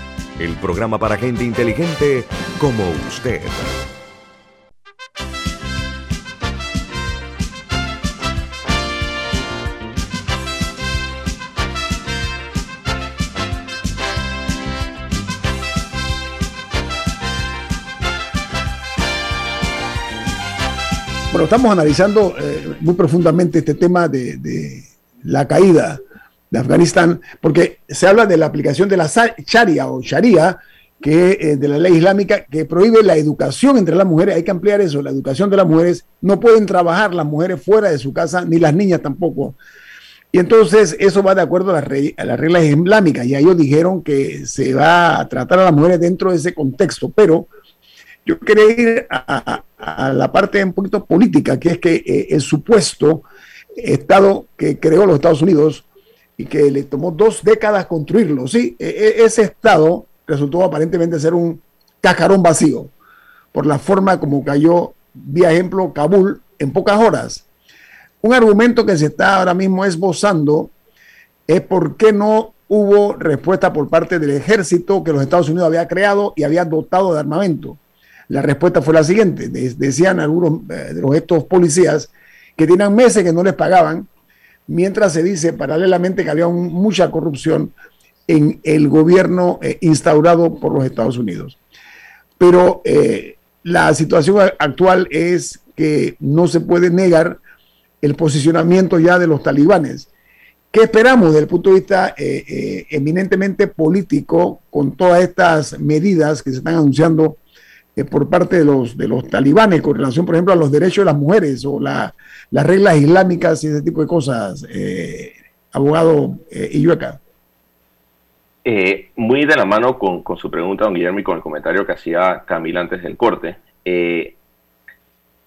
el programa para gente inteligente como usted. Bueno, estamos analizando eh, muy profundamente este tema de la caída de Afganistán, porque se habla de la aplicación de la Sharia o Sharia, que eh, de la ley islámica que prohíbe la educación entre las mujeres. Hay que ampliar eso, la educación de las mujeres. No pueden trabajar las mujeres fuera de su casa, ni las niñas tampoco. Y entonces eso va de acuerdo a las, reglas islámicas. Y ellos dijeron que se va a tratar a las mujeres dentro de ese contexto. Pero yo quería ir a, la parte un poquito política, que es que eh, el supuesto Estado que creó los Estados Unidos que le tomó dos décadas construirlo, sí, e, e, ese Estado resultó aparentemente ser un cajarón vacío por la forma como cayó, vía ejemplo, Kabul en pocas horas. Un argumento que se está ahora mismo esbozando es por qué no hubo respuesta por parte del ejército que los Estados Unidos había creado y había dotado de armamento. La respuesta fue la siguiente, decían algunos eh, de estos policías que tenían meses que no les pagaban, mientras se dice paralelamente que había mucha corrupción en el gobierno eh, instaurado por los Estados Unidos. Pero eh, la situación actual es que no se puede negar el posicionamiento ya de los talibanes. ¿Qué esperamos desde el punto de vista eminentemente político con todas estas medidas que se están anunciando eh, por parte de los, de los talibanes con relación, por ejemplo, a los derechos de las mujeres o las reglas islámicas y ese tipo de cosas, eh, abogado eh, Eh, muy de la mano con, con, su pregunta, don Guillermo, y con el comentario que hacía Camila antes del corte,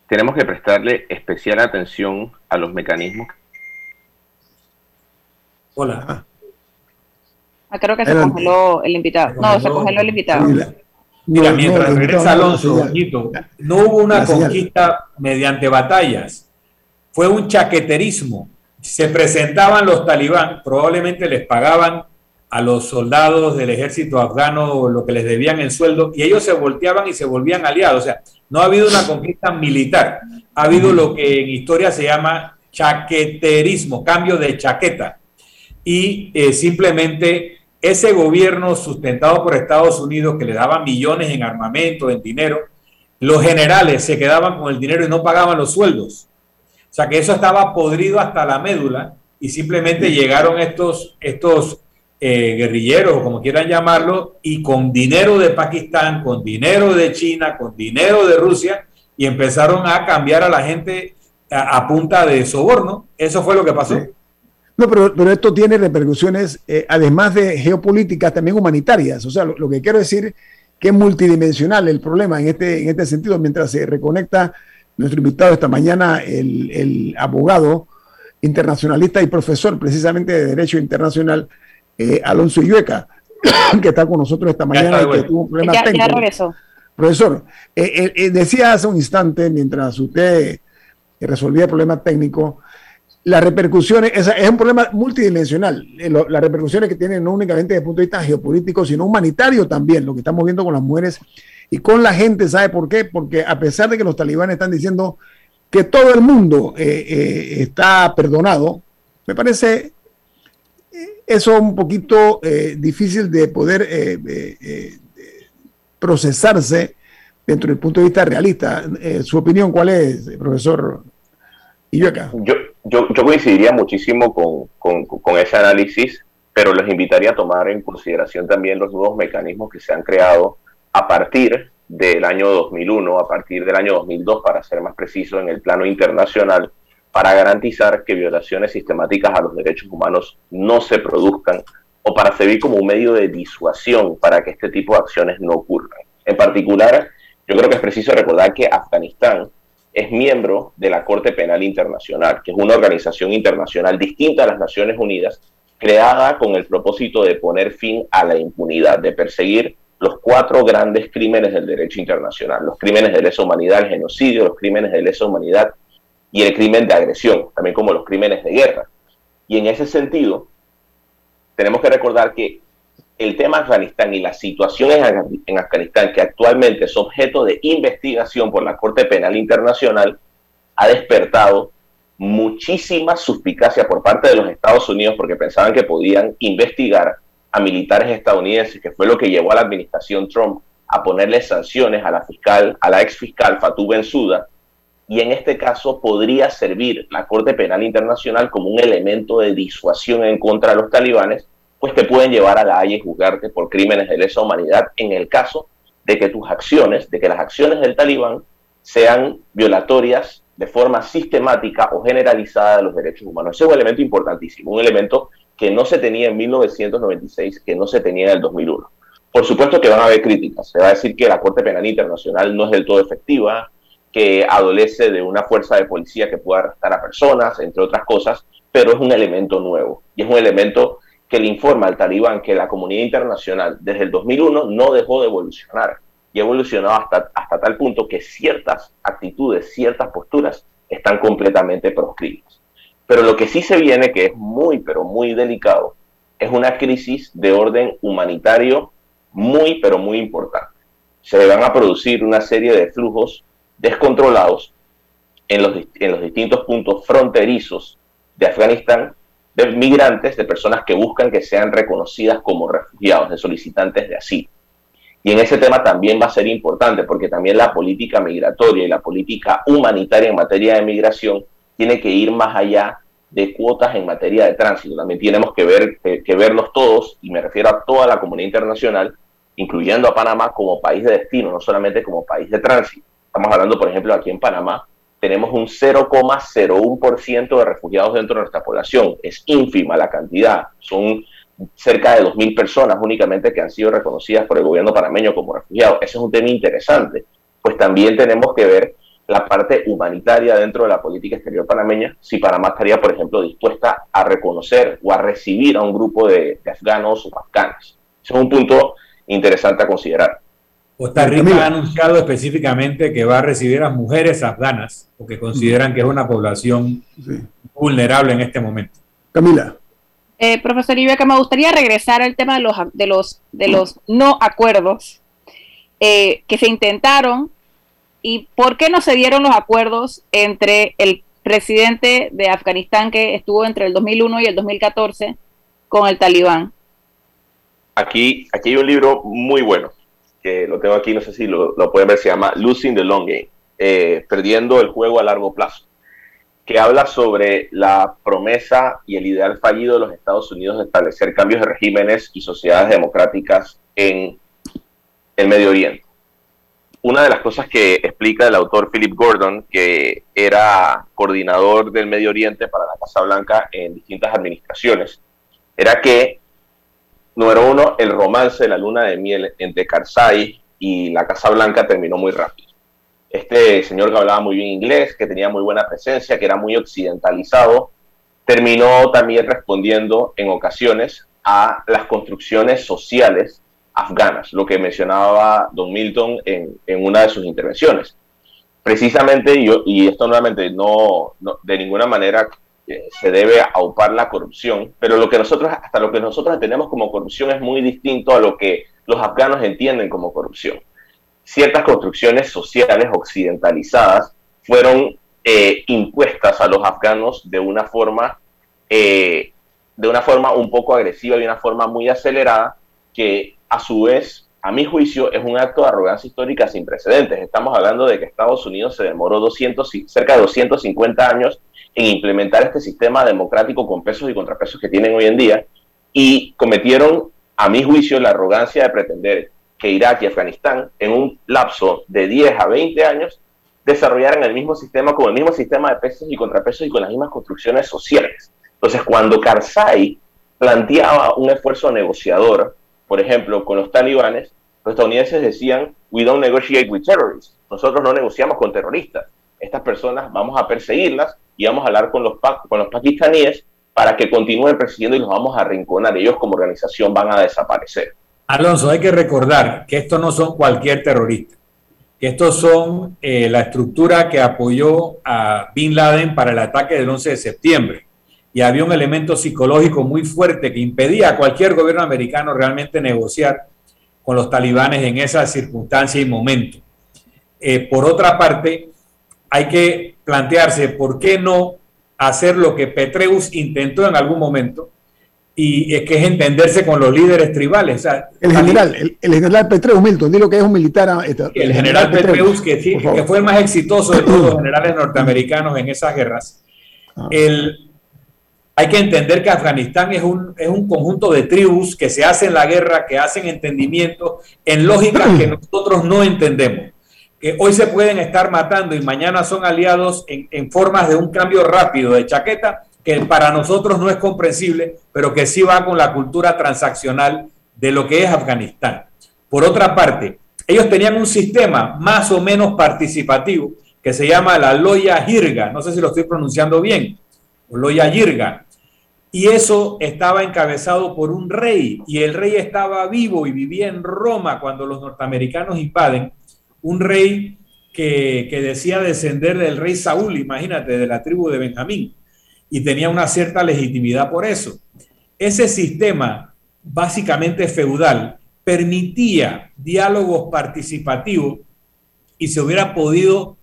tenemos que prestarle especial atención a los mecanismos. Hola. Ah, creo que se congeló el invitado. No, se congeló el invitado. Mira, mientras regresa Alonso, no hubo una conquista mediante batallas, fue un chaqueterismo. Se presentaban los talibán, probablemente les pagaban a los soldados del ejército afgano lo que les debían en sueldo y ellos se volteaban y se volvían aliados. O sea, no ha habido una conquista militar, ha habido lo que en historia se llama chaqueterismo, cambio de chaqueta. Y eh, simplemente ese gobierno sustentado por Estados Unidos que le daba millones en armamento, en dinero, los generales se quedaban con el dinero y no pagaban los sueldos. O sea que eso estaba podrido hasta la médula y simplemente llegaron estos, estos eh, guerrilleros, o como quieran llamarlo, y con dinero de Pakistán, con dinero de China, con dinero de Rusia, y empezaron a cambiar a la gente a, punta de soborno. Eso fue lo que pasó. No, pero, pero esto tiene repercusiones, eh, además de geopolíticas, también humanitarias. O sea, lo, que quiero decir que es multidimensional el problema en este, en este sentido, mientras se reconecta nuestro invitado esta mañana, el, abogado internacionalista y profesor precisamente de Derecho Internacional, eh, Alonso Yueca, que está con nosotros esta mañana y que tuvo un problema técnico. Profesor, eh, decía hace un instante, mientras usted resolvía el problema técnico, las repercusiones, es, un problema multidimensional, eh, las repercusiones que tienen no únicamente desde el punto de vista geopolítico, sino humanitario también, lo que estamos viendo con las mujeres y con la gente, ¿sabe por qué? Porque a pesar de que los talibanes están diciendo que todo el mundo eh, eh, está perdonado, me parece eso un poquito difícil de poder procesarse dentro del punto de vista realista. ¿Su opinión cuál es, profesor? Y yo. Yo, yo, coincidiría muchísimo con, ese análisis, pero les invitaría a tomar en consideración también los nuevos mecanismos que se han creado a partir del año 2001, a partir del año 2002, para ser más preciso, en el plano internacional, para garantizar que violaciones sistemáticas a los derechos humanos no se produzcan o para servir como un medio de disuasión para que este tipo de acciones no ocurran. En particular, yo creo que es preciso recordar que Afganistán es miembro de la Corte Penal Internacional, que es una organización internacional distinta a las Naciones Unidas, creada con el propósito de poner fin a la impunidad, de perseguir los cuatro grandes crímenes del derecho internacional, los crímenes de lesa humanidad, el genocidio, los crímenes de lesa humanidad y el crimen de agresión, también como los crímenes de guerra. Y en ese sentido, tenemos que recordar que el tema Afganistán y la situación en Afganistán, que actualmente es objeto de investigación por la Corte Penal Internacional, ha despertado muchísima suspicacia por parte de los Estados Unidos porque pensaban que podían investigar a militares estadounidenses, que fue lo que llevó a la administración Trump a ponerle sanciones a la fiscal, a la ex fiscal Fatou Bensouda, y en este caso podría servir la Corte Penal Internacional como un elemento de disuasión en contra de los talibanes, pues te pueden llevar a la Haya y juzgarte por crímenes de lesa humanidad en el caso de que tus acciones, de que las acciones del talibán sean violatorias de forma sistemática o generalizada de los derechos humanos. Ese es un elemento importantísimo, un elemento que no se tenía en 1996, que no se tenía en el 2001. Por supuesto que van a haber críticas. Se va a decir que la Corte Penal Internacional no es del todo efectiva, que adolece de una fuerza de policía que pueda arrestar a personas, entre otras cosas, pero es un elemento nuevo y es un elemento que le informa al talibán que la comunidad internacional desde el 2001 no dejó de evolucionar y ha evolucionado hasta, hasta tal punto que ciertas actitudes, ciertas posturas están completamente proscritas. Pero lo que sí se viene, que es muy, pero muy delicado, es una crisis de orden humanitario muy, pero muy importante. Se van a producir una serie de flujos descontrolados en los, en los distintos puntos fronterizos de Afganistán de migrantes, de personas que buscan que sean reconocidas como refugiados, de solicitantes de asilo. Y en ese tema también va a ser importante porque también la política migratoria y la política humanitaria en materia de migración tiene que ir más allá de cuotas en materia de tránsito. También tenemos que, ver, que vernos todos, y me refiero a toda la comunidad internacional, incluyendo a Panamá como país de destino, no solamente como país de tránsito. Estamos hablando, por ejemplo, aquí en Panamá, tenemos un 0,01% de refugiados dentro de nuestra población. Es ínfima la cantidad. Son cerca de 2.000 personas únicamente que han sido reconocidas por el gobierno panameño como refugiados. Ese es un tema interesante. Pues también tenemos que ver la parte humanitaria dentro de la política exterior panameña, si Panamá estaría, por ejemplo, dispuesta a reconocer o a recibir a un grupo de, de afganos o afganas. Ese es un punto interesante a considerar. Costa Rica ha anunciado específicamente que va a recibir a mujeres afganas, porque consideran que es una población vulnerable en este momento. Camila. Eh, profesor Ibeca, me gustaría regresar al tema de los, de los, de los no acuerdos eh, que se intentaron y por qué no se dieron los acuerdos entre el presidente de Afganistán que estuvo entre el 2001 y el 2014 con el talibán. Aquí, aquí hay un libro muy bueno que lo tengo aquí, no sé si lo, pueden ver, se llama Losing the Long Game, eh, perdiendo el juego a largo plazo, que habla sobre la promesa y el ideal fallido de los Estados Unidos de establecer cambios de regímenes y sociedades democráticas en el Medio Oriente. Una de las cosas que explica el autor Philip Gordon, que era coordinador del Medio Oriente para la Casa Blanca en distintas administraciones, era que Número uno, el romance de la luna de miel entre Karzai y la Casa Blanca terminó muy rápido. Este señor que hablaba muy bien inglés, que tenía muy buena presencia, que era muy occidentalizado, terminó también respondiendo en ocasiones a las construcciones sociales afganas, lo que mencionaba Don Milton en, una de sus intervenciones. Precisamente, yo, y esto nuevamente no, no de ninguna manera se debe aupar la corrupción, pero lo que nosotros, hasta lo que nosotros entendemos como corrupción es muy distinto a lo que los afganos entienden como corrupción. Ciertas construcciones sociales occidentalizadas fueron eh, impuestas a los afganos de una forma eh, de una forma un poco agresiva y una forma muy acelerada que a su vez a mi juicio es un acto de arrogancia histórica sin precedentes. Estamos hablando de que Estados Unidos se demoró 200, cerca de 250 años en implementar este sistema democrático con pesos y contrapesos que tienen hoy en día y cometieron, a mi juicio, la arrogancia de pretender que Irak y Afganistán, en un lapso de 10 a 20 años, desarrollaran el mismo sistema con el mismo sistema de pesos y contrapesos y con las mismas construcciones sociales. Entonces, cuando Karzai planteaba un esfuerzo negociador, por ejemplo, con los talibanes, los estadounidenses decían, we don't negotiate with terrorists. Nosotros no negociamos con terroristas. Estas personas vamos a perseguirlas y vamos a hablar con los, con los pakistaníes para que continúen persiguiendo y los vamos a arrinconar. Ellos como organización van a desaparecer. Alonso, hay que recordar que estos no son cualquier terrorista, que estos son eh, la estructura que apoyó a Bin Laden para el ataque del 11 de septiembre. Y había un elemento psicológico muy fuerte que impedía a cualquier gobierno americano realmente negociar con los talibanes en esa circunstancia y momento. Eh, por otra parte, hay que plantearse por qué no hacer lo que Petreus intentó en algún momento, y es que es entenderse con los líderes tribales. el general, el, general Petreus Milton, dilo que es un militar. Ah, este, el, general, Petreus, que, que, fue el más exitoso de todos los generales norteamericanos en esas guerras. Ah. El, hay que entender que Afganistán es un, es un conjunto de tribus que se hacen la guerra, que hacen entendimiento en lógicas que nosotros no entendemos. Que hoy se pueden estar matando y mañana son aliados en, en formas de un cambio rápido de chaqueta que para nosotros no es comprensible, pero que sí va con la cultura transaccional de lo que es Afganistán. Por otra parte, ellos tenían un sistema más o menos participativo que se llama la Loya Jirga, no sé si lo estoy pronunciando bien, Loya Jirga, y eso estaba encabezado por un rey, y el rey estaba vivo y vivía en Roma cuando los norteamericanos invaden, un rey que, que decía descender del rey Saúl, imagínate, de la tribu de Benjamín y tenía una cierta legitimidad por eso. Ese sistema, básicamente feudal, permitía diálogos participativos y se hubiera podido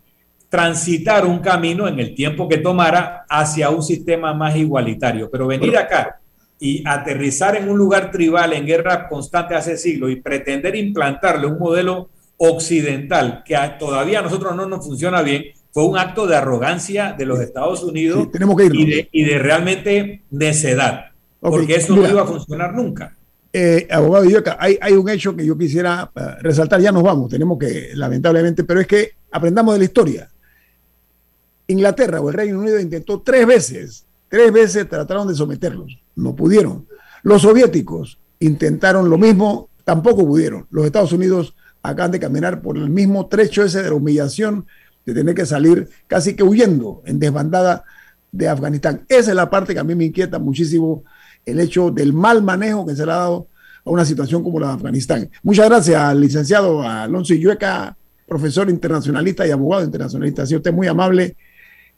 transitar un camino en el tiempo que tomara hacia un sistema más igualitario. Pero venir acá y aterrizar en un lugar tribal en guerra constante hace siglos y pretender implantarle un modelo occidental que todavía a nosotros no nos funciona bien, fue un acto de arrogancia de los Estados Unidos y, de, realmente necedad, porque eso no iba a funcionar nunca. Eh, abogado hay, hay un hecho que yo quisiera eh, resaltar, ya nos vamos, tenemos que, lamentablemente, pero es que aprendamos de la historia. Inglaterra o el Reino Unido intentó tres veces, tres veces trataron de someterlos, no pudieron. Los soviéticos intentaron lo mismo, tampoco pudieron. Los Estados Unidos acaban de caminar por el mismo trecho ese de la humillación de tener que salir casi que huyendo en desbandada de Afganistán. Esa es la parte que a mí me inquieta muchísimo, el hecho del mal manejo que se le ha dado a una situación como la de Afganistán. Muchas gracias al licenciado Alonso Illueca, profesor internacionalista y abogado internacionalista. Ha sido usted muy amable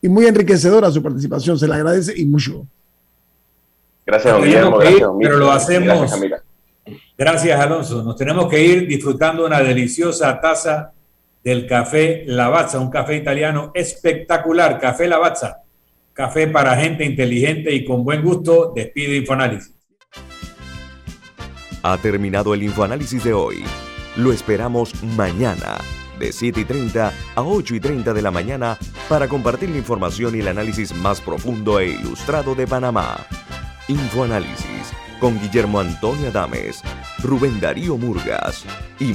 y muy enriquecedora su participación. Se le agradece y mucho. Gracias, Guillermo. pero lo hacemos. Gracias, gracias, Alonso. Nos tenemos que ir disfrutando una deliciosa taza del café Lavazza, un café italiano espectacular, café Lavazza, café para gente inteligente y con buen gusto, despide Infoanálisis. Ha terminado el Infoanálisis de hoy. Lo esperamos mañana, de 7 y 30 a 8 y 30 de la mañana, para compartir la información y el análisis más profundo e ilustrado de Panamá. Infoanálisis con Guillermo Antonio Adames, Rubén Darío Murgas y